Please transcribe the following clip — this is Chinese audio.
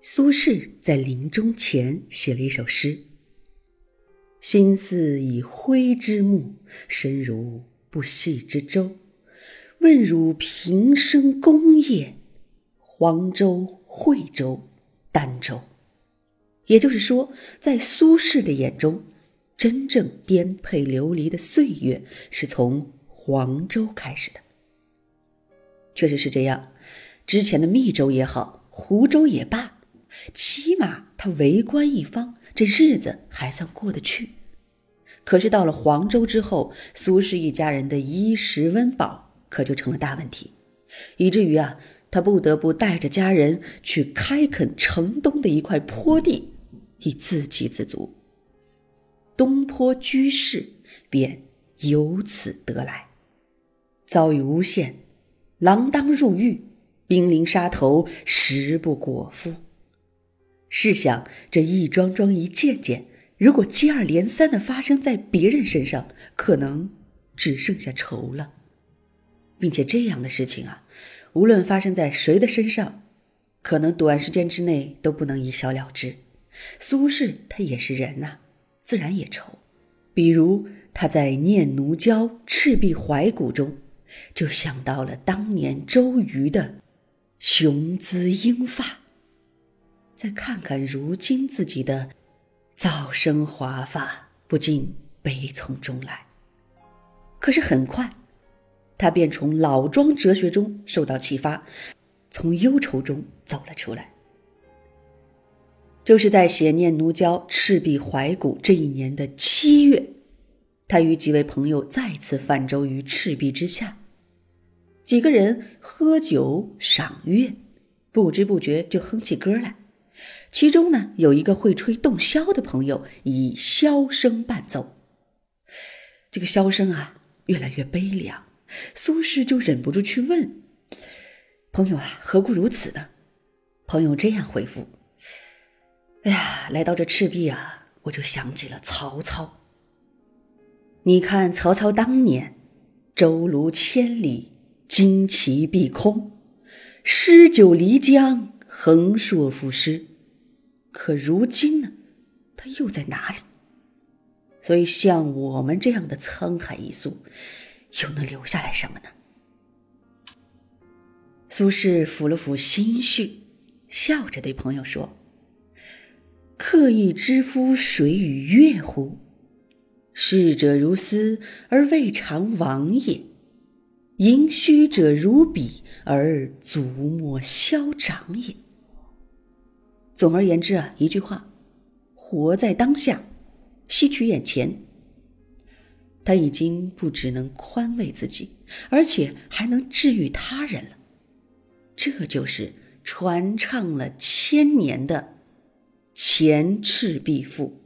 苏轼在临终前写了一首诗：“心似已灰之木，身如不系之舟。问汝平生功业，黄州、惠州、儋州。”也就是说，在苏轼的眼中，真正颠沛流离的岁月是从黄州开始的。确实是这样，之前的密州也好，湖州也罢。起码他为官一方，这日子还算过得去。可是到了黄州之后，苏轼一家人的衣食温饱可就成了大问题，以至于啊，他不得不带着家人去开垦城东的一块坡地，以自给自足。东坡居士便由此得来。遭遇诬陷，锒铛入狱，兵临沙头，食不果腹。试想，这一桩桩、一件件，如果接二连三的发生在别人身上，可能只剩下愁了。并且这样的事情啊，无论发生在谁的身上，可能短时间之内都不能一笑了之。苏轼他也是人呐，自然也愁。比如他在《念奴娇·赤壁怀古》中，就想到了当年周瑜的雄姿英发。再看看如今自己的早生华发，不禁悲从中来。可是很快，他便从老庄哲学中受到启发，从忧愁中走了出来。就是在写《念奴娇·赤壁怀古》这一年的七月，他与几位朋友再次泛舟于赤壁之下，几个人喝酒赏月，不知不觉就哼起歌来。其中呢，有一个会吹洞箫的朋友，以箫声伴奏。这个箫声啊，越来越悲凉。苏轼就忍不住去问朋友啊：“何故如此呢？”朋友这样回复：“哎呀，来到这赤壁啊，我就想起了曹操。你看曹操当年，舟卢千里，旌旗蔽空，诗酒漓江，横槊赋诗。”可如今呢，他又在哪里？所以像我们这样的沧海一粟，又能留下来什么呢？苏轼抚了抚心绪，笑着对朋友说：“客亦知夫谁与乐乎？逝者如斯而未尝往也；盈虚者如彼而足莫消长也。”总而言之啊，一句话，活在当下，吸取眼前。他已经不只能宽慰自己，而且还能治愈他人了。这就是传唱了千年的《前赤壁赋》。